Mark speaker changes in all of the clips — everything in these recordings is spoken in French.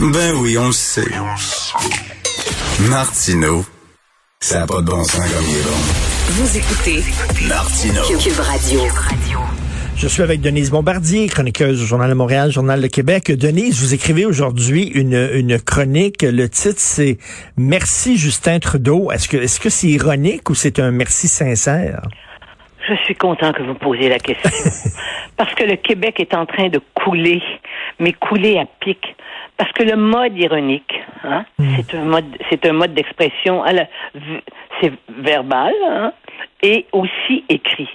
Speaker 1: Ben oui, on le sait. Martineau, ça n'a pas de bon sens comme il est bon.
Speaker 2: Vous écoutez
Speaker 1: Martineau.
Speaker 2: Cube Radio.
Speaker 3: Je suis avec Denise Bombardier, chroniqueuse au Journal de Montréal, Journal de Québec. Denise, vous écrivez aujourd'hui une, une chronique. Le titre, c'est Merci Justin Trudeau. Est-ce que est-ce que c'est ironique ou c'est un merci sincère?
Speaker 4: Je suis content que vous posiez la question. Parce que le Québec est en train de couler, mais couler à pic. Parce que le mode ironique, hein, c'est un mode, c'est un mode d'expression, c'est verbal, hein, et aussi écrit.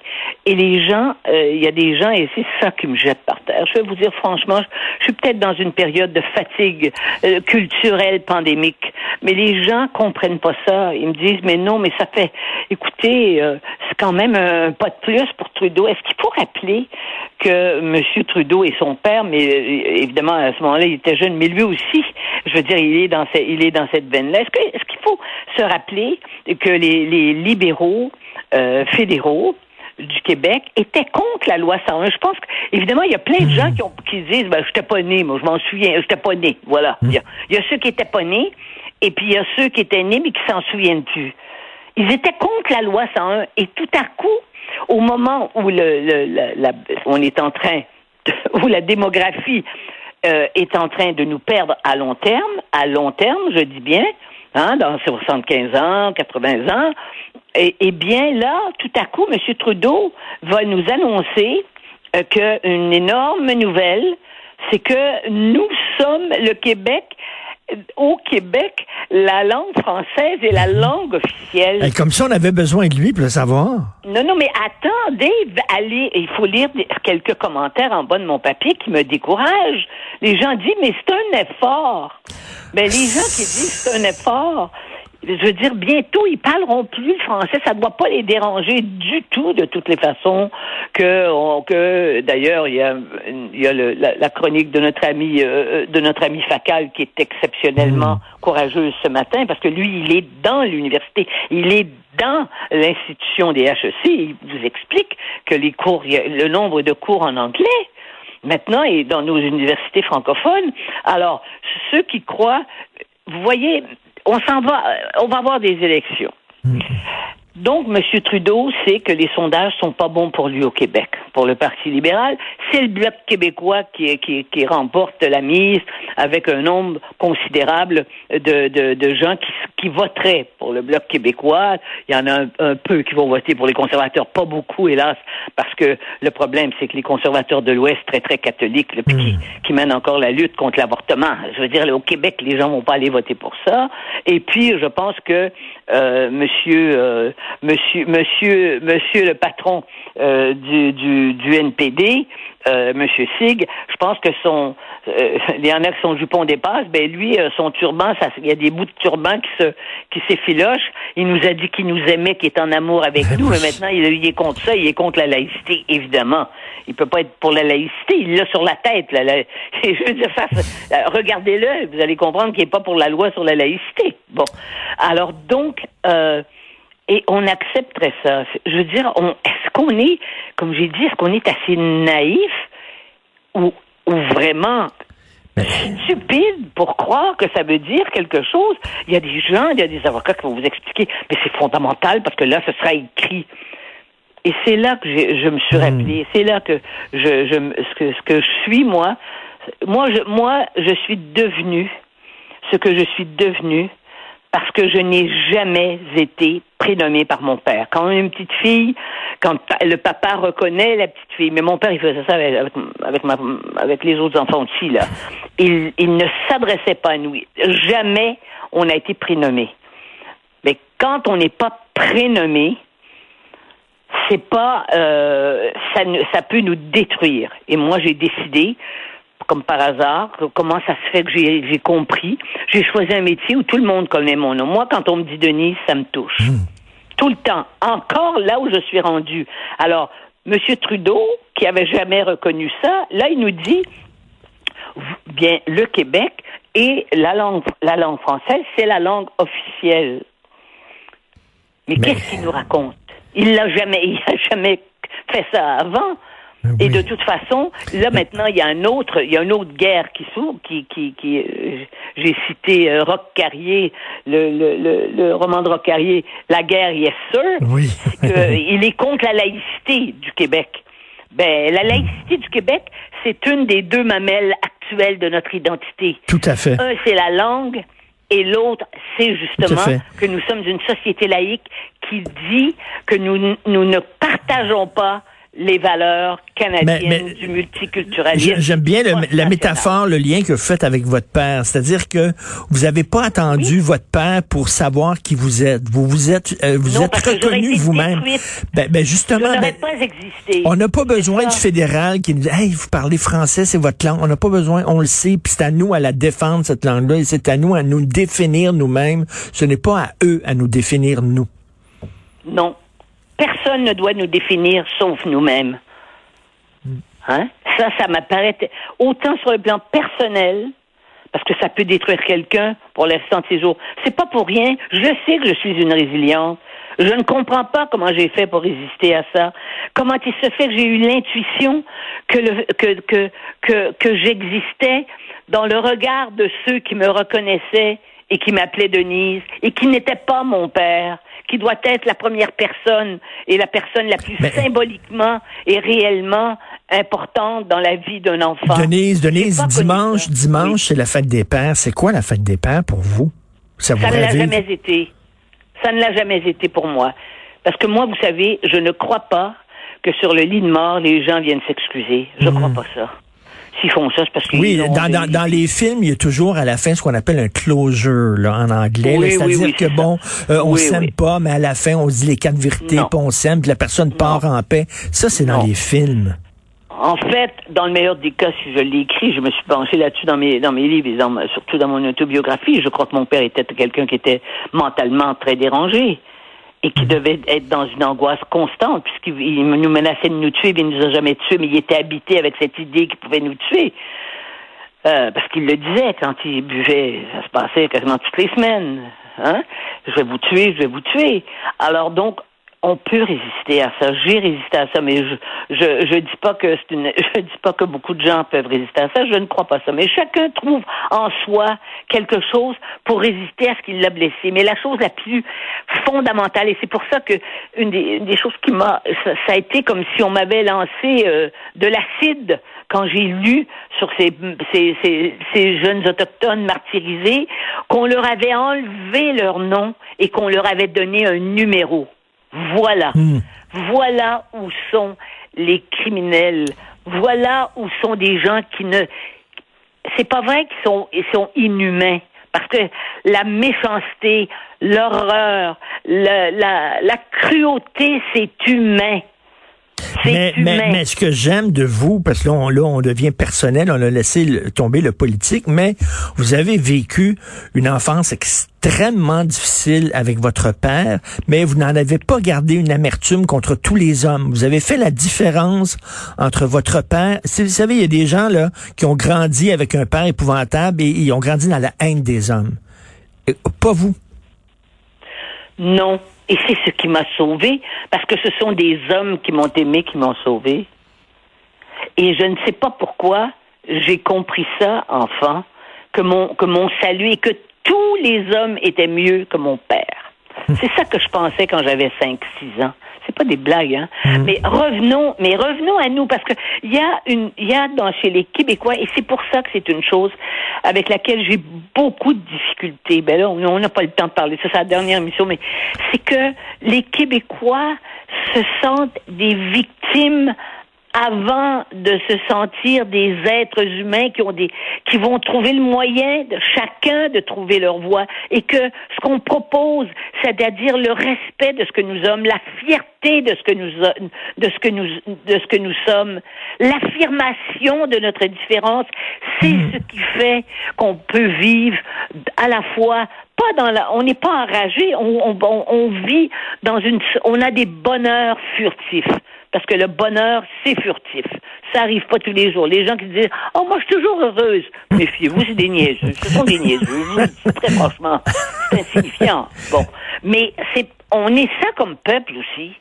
Speaker 4: Et les gens, euh, il y a des gens, et c'est ça qui me jette par terre. Je vais vous dire franchement, je, je suis peut-être dans une période de fatigue euh, culturelle pandémique, mais les gens comprennent pas ça. Ils me disent, mais non, mais ça fait, écoutez, euh, c'est quand même un pas de plus pour Trudeau. Est-ce qu'il faut rappeler que M. Trudeau et son père, mais euh, évidemment à ce moment-là il était jeune, mais lui aussi, je veux dire, il est dans, ce- il est dans cette veine-là. Est-ce qu'il faut se rappeler que les, libéraux euh, fédéraux du Québec étaient contre la loi 101. Je pense qu'évidemment, il y a plein de gens qui, disent ben, j'étais pas né, moi, je m'en souviens, j'étais pas né. Voilà. Il y, a, ceux qui étaient pas nés, et puis il y a ceux qui étaient nés, mais qui s'en souviennent plus. Ils étaient contre la loi 101, et tout à coup, au moment où le, la- on est en train, où la démographie euh, est en train de nous perdre à long terme, à long terme, je dis bien, hein, dans 75 ans, 80 ans, et, et bien là, tout à coup, M. Trudeau va nous annoncer euh, qu'une énorme nouvelle, c'est que nous sommes le Québec. Au Québec, la langue française est la langue officielle.
Speaker 3: Eh, comme ça, on avait besoin de lui pour le savoir.
Speaker 4: Non, non, mais attendez, allez, il faut lire quelques commentaires en bas de mon papier qui me découragent. Les gens disent, mais c'est un effort. Ben, les gens qui disent c'est un effort, je veux dire, bientôt, ils parleront plus le français. Ça ne doit pas les déranger du tout, de toutes les façons, que, on- que d'ailleurs, il y a, il y a le- la, la chronique de notre ami, euh, de notre ami Facal qui est exceptionnellement courageuse ce matin, parce que lui, il est dans l'université. Il est dans l'institution des HEC. Il vous explique que les cours, le nombre de cours en anglais, maintenant, est dans nos universités francophones. Alors, ceux qui croient, vous voyez, on s'en va, on va avoir des élections. Donc, M. Trudeau sait que les sondages sont pas bons pour lui au Québec, pour le Parti libéral. C'est le Bloc québécois qui, qui, qui remporte la mise avec un nombre considérable de, de, de gens qui, qui voteraient pour le Bloc québécois. Il y en a un, un peu qui vont voter pour les conservateurs, pas beaucoup, hélas, parce que le problème, c'est que les conservateurs de l'Ouest, très, très catholiques, puis qui, qui mènent encore la lutte contre l'avortement. Je veux dire, au Québec, les gens vont pas aller voter pour ça. Et puis, je pense que euh, monsieur, euh, monsieur, monsieur, monsieur le patron euh, du, du, du NPD, euh, monsieur Sig, je pense que son, euh, il y en a qui son jupon dépasse, ben lui, euh, son turban, ça, il y a des bouts de turban qui se, qui s'effilochent. Il nous a dit qu'il nous aimait, qu'il est en amour avec nous, mais maintenant il, il est contre ça, il est contre la laïcité, évidemment. Il peut pas être pour la laïcité, il l'a sur la tête. Là, la- je veux dire euh, regardez-le, vous allez comprendre qu'il est pas pour la loi sur la laïcité. Bon, alors donc. Euh, et on accepterait ça. Je veux dire, on, est-ce qu'on est, comme j'ai dit, est-ce qu'on est assez naïf ou, ou vraiment stupide pour croire que ça veut dire quelque chose? Il y a des gens, il y a des avocats qui vont vous expliquer, mais c'est fondamental parce que là, ce sera écrit. Et c'est là que je me suis rappelé, c'est là que je, je ce que ce que je suis moi, moi je moi je suis devenu ce que je suis devenu parce que je n'ai jamais été prénommée par mon père. Quand une petite fille, quand le papa reconnaît la petite fille, mais mon père il faisait ça avec, avec, ma, avec les autres enfants aussi là. Il, ne s'adressait pas à nous. Jamais on a été prénommé. Mais quand on n'est pas prénommé, c'est pas euh, ça, ça peut nous détruire. Et moi j'ai décidé comme par hasard, comment ça se fait que j'ai compris. J'ai choisi un métier où tout le monde connaît mon nom. Moi, quand on me dit Denise, ça me touche.
Speaker 3: Hmm.
Speaker 4: Tout le temps. Encore là où je suis rendue. Alors, M. Trudeau, qui avait jamais reconnu ça, là, il nous dit, bien, le Québec et la langue, la langue française, c'est la langue officielle. Mais, qu'est-ce qu'il nous raconte? Il l'a jamais, il a jamais fait ça avant. Et de toute façon, là maintenant, il y a un autre, il y a une autre guerre qui s'ouvre, qui, qui, qui euh, j'ai cité euh, Roch Carrier, le, le, le, le, roman de Roch Carrier, La guerre, yes sir.
Speaker 3: Oui.
Speaker 4: il est contre la laïcité du Québec. Ben, la laïcité du Québec, c'est une des deux mamelles actuelles de notre identité.
Speaker 3: Tout à fait.
Speaker 4: Un, c'est la langue, et l'autre, c'est justement que nous sommes une société laïque qui dit que nous, nous ne partageons pas les valeurs canadiennes du multiculturalisme.
Speaker 3: J'aime bien la métaphore, le lien que vous faites avec votre père. C'est-à-dire que vous n'avez pas attendu votre père pour savoir qui vous êtes. Vous vous êtes, euh, vous êtes reconnu vous-même. Ben, ben, justement, ben,
Speaker 4: pas existé.
Speaker 3: on n'a pas besoin du fédéral qui nous dit, hey, vous parlez français, c'est votre langue. On n'a pas besoin, on le sait, puis c'est à nous à la défendre cette langue-là, et c'est à nous à nous définir nous-mêmes. Ce n'est pas à eux à nous définir nous.
Speaker 4: Non, Personne ne doit nous définir sauf nous-mêmes. Hein? Ça, ça m'apparaît autant sur le plan personnel, parce que ça peut détruire quelqu'un pour l'instant de ses jours. C'est pas pour rien. Je sais que je suis une résiliente. Je ne comprends pas comment j'ai fait pour résister à ça. Comment il se fait que j'ai eu l'intuition que, j'existais dans le regard de ceux qui me reconnaissaient et qui m'appelaient Denise et qui n'étaient pas mon père qui doit être la première personne et la personne la plus symboliquement et réellement importante dans la vie d'un enfant.
Speaker 3: Denise, Denise, dimanche, dimanche, c'est la fête des pères. C'est quoi la fête des pères pour vous?
Speaker 4: Ça, ça ne l'a jamais été. Ça ne l'a jamais été pour moi. Parce que moi, vous savez, je ne crois pas que sur le lit de mort, les gens viennent s'excuser. Je ne crois hmm. pas ça s'ils font ça, c'est parce
Speaker 3: oui, dans, dans, dans, les films, il y a toujours à la fin ce qu'on appelle un closure là, en anglais. C'est-à-dire que bon, euh, on s'aime pas, mais à la fin, on dit les quatre vérités, puis on s'aime, puis la personne part en paix. Ça, c'est dans les films.
Speaker 4: En fait, dans le meilleur des cas, si je l'ai écrit, je me suis pensé là-dessus dans mes dans mes livres, et surtout dans mon autobiographie. Je crois que mon père était quelqu'un qui était mentalement très dérangé et qui devait être dans une angoisse constante, puisqu'il nous menaçait de nous tuer, mais il ne nous a jamais tués, mais il était habité avec cette idée qu'il pouvait nous tuer. Euh, parce qu'il le disait quand il buvait, ça se passait quasiment toutes les semaines. Hein? Je vais vous tuer, je vais vous tuer. Alors donc, on peut résister à ça. J'ai résisté à ça, mais je, je, je dis pas que c'est une, je dis pas que beaucoup de gens peuvent résister à ça. Je ne crois pas ça. Mais chacun trouve en soi quelque chose pour résister à ce qui l'a blessé. Mais la chose la plus fondamentale, et c'est pour ça que une des, des choses qui m'a, ça, a été comme si on m'avait lancé euh, de l'acide quand j'ai lu sur ces, ces, ces, jeunes autochtones martyrisés, qu'on leur avait enlevé leur nom et qu'on leur avait donné un numéro. Voilà. Hmm. Voilà où sont les criminels. Voilà où sont des gens qui ne. C'est pas vrai qu'ils sont, ils sont inhumains. Parce que la méchanceté, l'horreur, la, la, la cruauté, c'est humain.
Speaker 3: Mais, mais, mais, ce que j'aime de vous, parce que là on, là, on devient personnel, on a laissé tomber le politique, mais vous avez vécu une enfance extrêmement difficile avec votre père, mais vous n'en avez pas gardé une amertume contre tous les hommes. Vous avez fait la différence entre votre père. Vous savez, il y a des gens là qui ont grandi avec un père épouvantable et ils ont grandi dans la haine des hommes. pas vous?
Speaker 4: Non, et c'est ce qui m'a sauvé, parce que ce sont des hommes qui m'ont aimé, qui m'ont sauvé. Et je ne sais pas pourquoi j'ai compris ça, enfant, que mon, que mon salut et que tous les hommes étaient mieux que mon père. C'est ça que je pensais quand j'avais 5, 6 ans. C'est pas des blagues, hein. Hmm. Mais revenons, mais revenons à nous, parce que il y a une, il y a dans chez les Québécois, et c'est pour ça que c'est une chose avec laquelle j'ai beaucoup de difficultés. Ben là, on n'a pas le temps de parler, ça c'est la dernière émission, mais c'est que les Québécois se sentent des victimes avant de se sentir des êtres humains qui ont des qui vont trouver le moyen de chacun de trouver leur voie et que ce qu'on propose, c'est-à-dire le respect de ce que nous sommes, la fierté de ce que nous de ce que nous de ce que nous sommes, l'affirmation de notre différence, c'est
Speaker 3: Hmm.
Speaker 4: ce qui fait qu'on peut vivre à la fois pas dans la, on n'est pas enragé, on, on, on- on vit dans une, on a des bonheurs furtifs. Parce que le bonheur, c'est furtif. Ça arrive pas tous les jours. Les gens qui disent, oh, moi, je suis toujours heureuse. Méfiez-vous, c'est des niaiseux. Ce sont des niaiseux. Je vous très franchement. C'est insignifiant. Bon. Mais c'est, on est ça comme peuple aussi.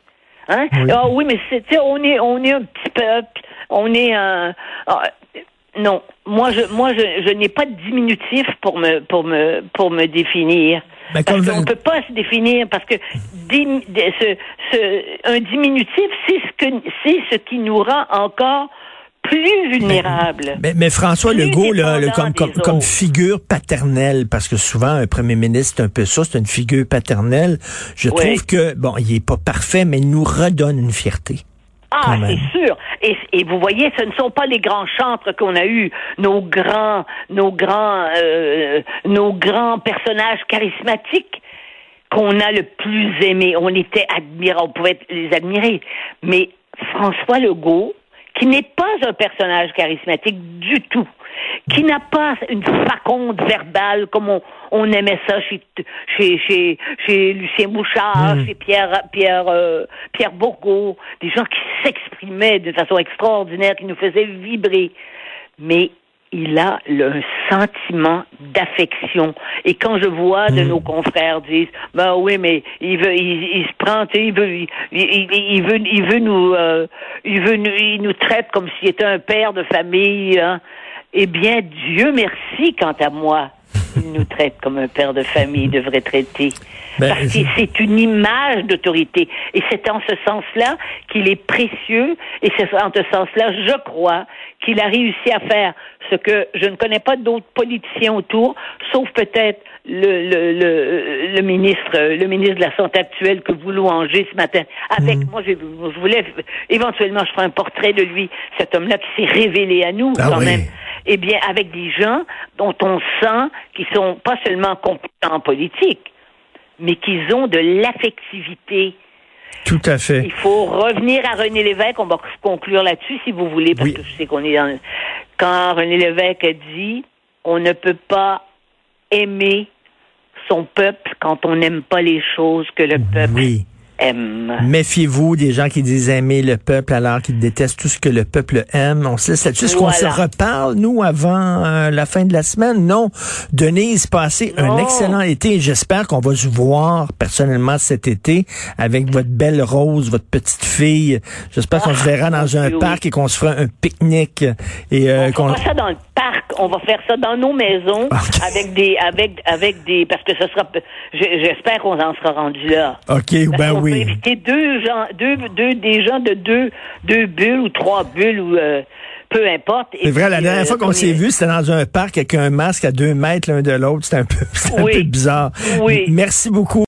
Speaker 4: Hein?
Speaker 3: Oui.
Speaker 4: Ah oui, mais c'est, on est, on est un petit peuple. On est un, ah, non, moi je moi je, je n'ai pas de diminutif pour me pour me pour me définir.
Speaker 3: Ben,
Speaker 4: parce qu'on ne peut pas se définir parce que dim- de- ce, ce- un diminutif c'est ce que c'est ce qui nous rend encore plus vulnérables.
Speaker 3: Mais, mais François Legault, là, le- comme, comme, comme figure paternelle, parce que souvent un premier ministre, c'est un peu ça, c'est une figure paternelle. Je
Speaker 4: Oui.
Speaker 3: trouve que, bon, il est pas parfait, mais il nous redonne une fierté.
Speaker 4: Ah, c'est sûr. Et, et vous voyez, ce ne sont pas les grands chantres qu'on a eus, nos grands, nos grands, euh, nos grands personnages charismatiques qu'on a le plus aimés. On était admirés, on pouvait les admirer. Mais François Legault, qui n'est pas un personnage charismatique du tout, qui n'a pas une faconde verbale comme on, on aimait ça chez, chez, chez, chez Lucien Bouchard,
Speaker 3: Mm.
Speaker 4: chez Pierre, Pierre, euh, Pierre Bourgault, des gens qui s'exprimaient d'une façon extraordinaire, qui nous faisaient vibrer. Mais il a le, un sentiment d'affection. Et quand je vois de nos confrères dire, ben oui, mais il veut, il, il se prend, il veut, il, il- il veut, il veut nous, euh, il veut nous, il nous traite comme s'il était un père de famille. Hein. Eh bien, Dieu merci, quant à moi. Il nous traite comme un père de famille devrait traiter.
Speaker 3: Ben,
Speaker 4: Parce que c'est une image d'autorité. Et c'est en ce sens-là qu'il est précieux. Et c'est en ce sens-là, je crois, qu'il a réussi à faire ce que je ne connais pas d'autres politiciens autour, sauf peut-être le, le, le, le ministre, le ministre de la Santé actuel que vous louangez ce matin. Avec
Speaker 3: Mm.
Speaker 4: moi, je voulais éventuellement, je ferai un portrait de lui, cet homme-là qui s'est révélé à nous
Speaker 3: Ah
Speaker 4: quand
Speaker 3: oui.
Speaker 4: même eh bien, avec des gens dont on sent qu'ils sont pas seulement compétents en politique, mais qu'ils ont de l'affectivité.
Speaker 3: Tout à fait.
Speaker 4: Il faut revenir à René Lévesque. On va conclure là-dessus, si vous voulez, parce
Speaker 3: Oui.
Speaker 4: que je sais qu'on est dans... Quand René Lévesque a dit « On ne peut pas aimer son peuple quand on n'aime pas les choses que le peuple
Speaker 3: Oui.
Speaker 4: Aime.
Speaker 3: Méfiez-vous des gens qui disent aimer le peuple alors qu'ils détestent tout ce que le peuple aime. On se laisse là-dessus. Est-ce qu'on se reparle, nous, avant euh, la fin de la semaine? Non. Denise, passez un excellent été. J'espère qu'on va se voir personnellement cet été avec votre belle Rose, votre petite fille. J'espère qu'on se verra dans un
Speaker 4: oui.
Speaker 3: parc et qu'on se fera un pique-nique. Et, euh,
Speaker 4: on
Speaker 3: qu'on-
Speaker 4: fera ça dans le parc, on va faire ça dans nos maisons avec des avec avec des parce que ce sera je- j'espère qu'on en sera rendu là.
Speaker 3: OK,
Speaker 4: Parce
Speaker 3: ben
Speaker 4: peut
Speaker 3: oui.
Speaker 4: éviter deux gens deux deux des gens de deux deux bulles ou trois bulles ou euh, peu importe.
Speaker 3: C'est vrai, la dernière
Speaker 4: euh,
Speaker 3: fois qu'on s'est
Speaker 4: est-
Speaker 3: vu, c'était dans un parc avec un masque à deux mètres l'un de l'autre. C'était un peu, un peu bizarre.
Speaker 4: Oui.
Speaker 3: Merci beaucoup.